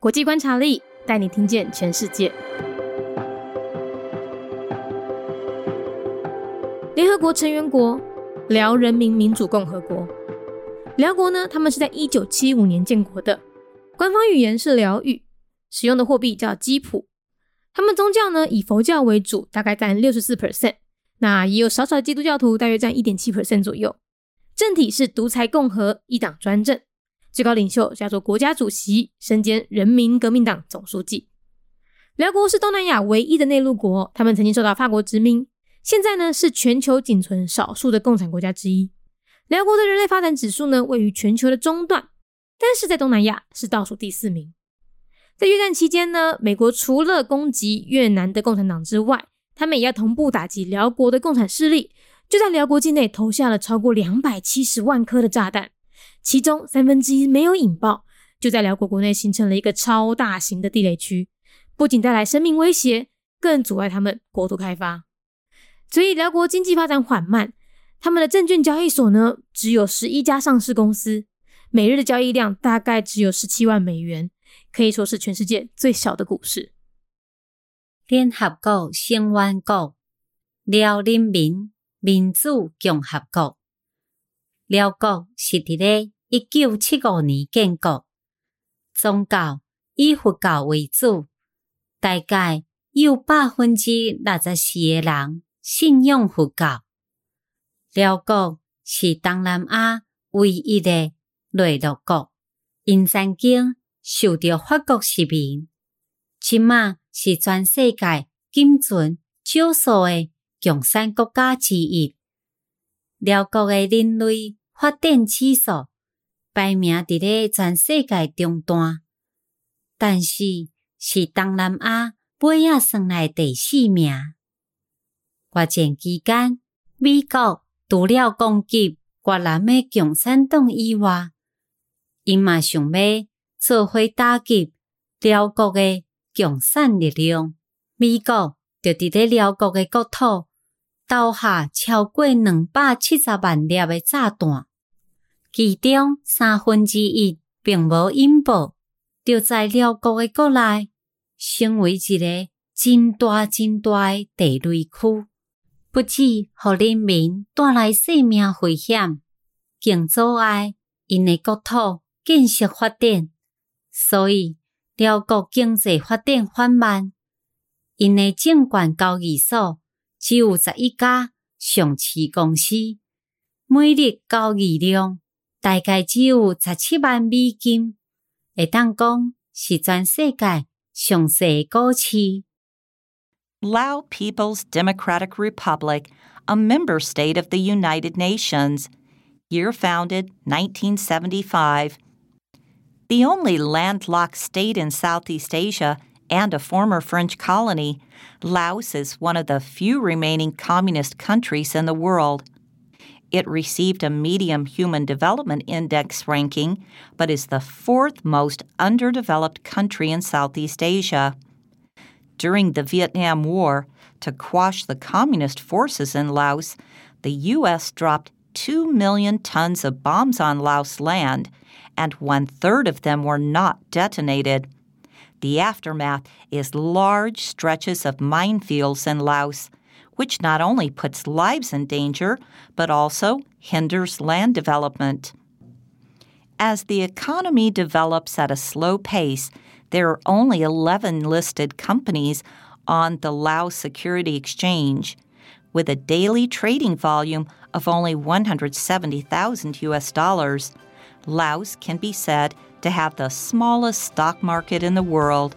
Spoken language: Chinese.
国际观察力带你听见全世界。联合国成员国辽人民民主共和国，辽国呢，他们是在一九七五年建国的，官方语言是辽语，使用的货币叫基普。他们宗教呢以佛教为主，大概占六十四 percent，那也有少少的基督教徒，大约占一点七 percent 左右。政体是独裁共和，一党专政。最高领袖叫做国家主席，身兼人民革命党总书记。辽国是东南亚唯一的内陆国，他们曾经受到法国殖民，现在呢是全球仅存少数的共产国家之一。辽国的人类发展指数呢位于全球的中段，但是在东南亚是倒数第四名。在越战期间呢，美国除了攻击越南的共产党之外，他们也要同步打击辽国的共产势力，就在辽国境内投下了超过两百七十万颗的炸弹。其中三分之一没有引爆，就在辽国国内形成了一个超大型的地雷区，不仅带来生命威胁，更阻碍他们国土开发。所以辽国经济发展缓慢，他们的证券交易所呢只有十一家上市公司，每日的交易量大概只有十七万美元，可以说是全世界最小的股市。联合国成员国辽人民民主共和国。辽国是伫咧一九七五年建国，宗教以佛教为主，大概有百分之六十四个人信仰佛教。辽国是东南亚唯一的内陆国，因曾经受到法国殖民，即马是全世界仅存少数的共产国家之一。辽国的人类。发展指数排名伫咧全世界中段，但是是东南亚尾仔算来第四名。越战期间，美国除了攻击越南的共产党以外，因嘛想要做伙打击辽国诶共产力量。美国就伫咧辽国诶国土投下超过两百七十万粒诶炸弹。其中三分之一并无引爆，就在辽国的国内成为一个真大真大的地雷区，不止互人民带来生命危险，更阻碍因的国土建设发展。所以辽国经济发展缓慢，因的证券交易所只有十一家上市公司，每日交易量。大概只有十七万美金，会当讲是全世界上市股市。Lao People's Democratic Republic, a member state of the United Nations, year founded 1975. The only landlocked state in Southeast Asia and a former French colony, Laos is one of the few remaining communist countries in the world. It received a medium human development index ranking, but is the fourth most underdeveloped country in Southeast Asia. During the Vietnam War, to quash the communist forces in Laos, the U.S. dropped 2 million tons of bombs on Laos land, and one third of them were not detonated. The aftermath is large stretches of minefields in Laos which not only puts lives in danger, but also hinders land development. As the economy develops at a slow pace, there are only 11 listed companies on the Laos Security Exchange, with a daily trading volume of only 170,000 US dollars. Laos can be said to have the smallest stock market in the world.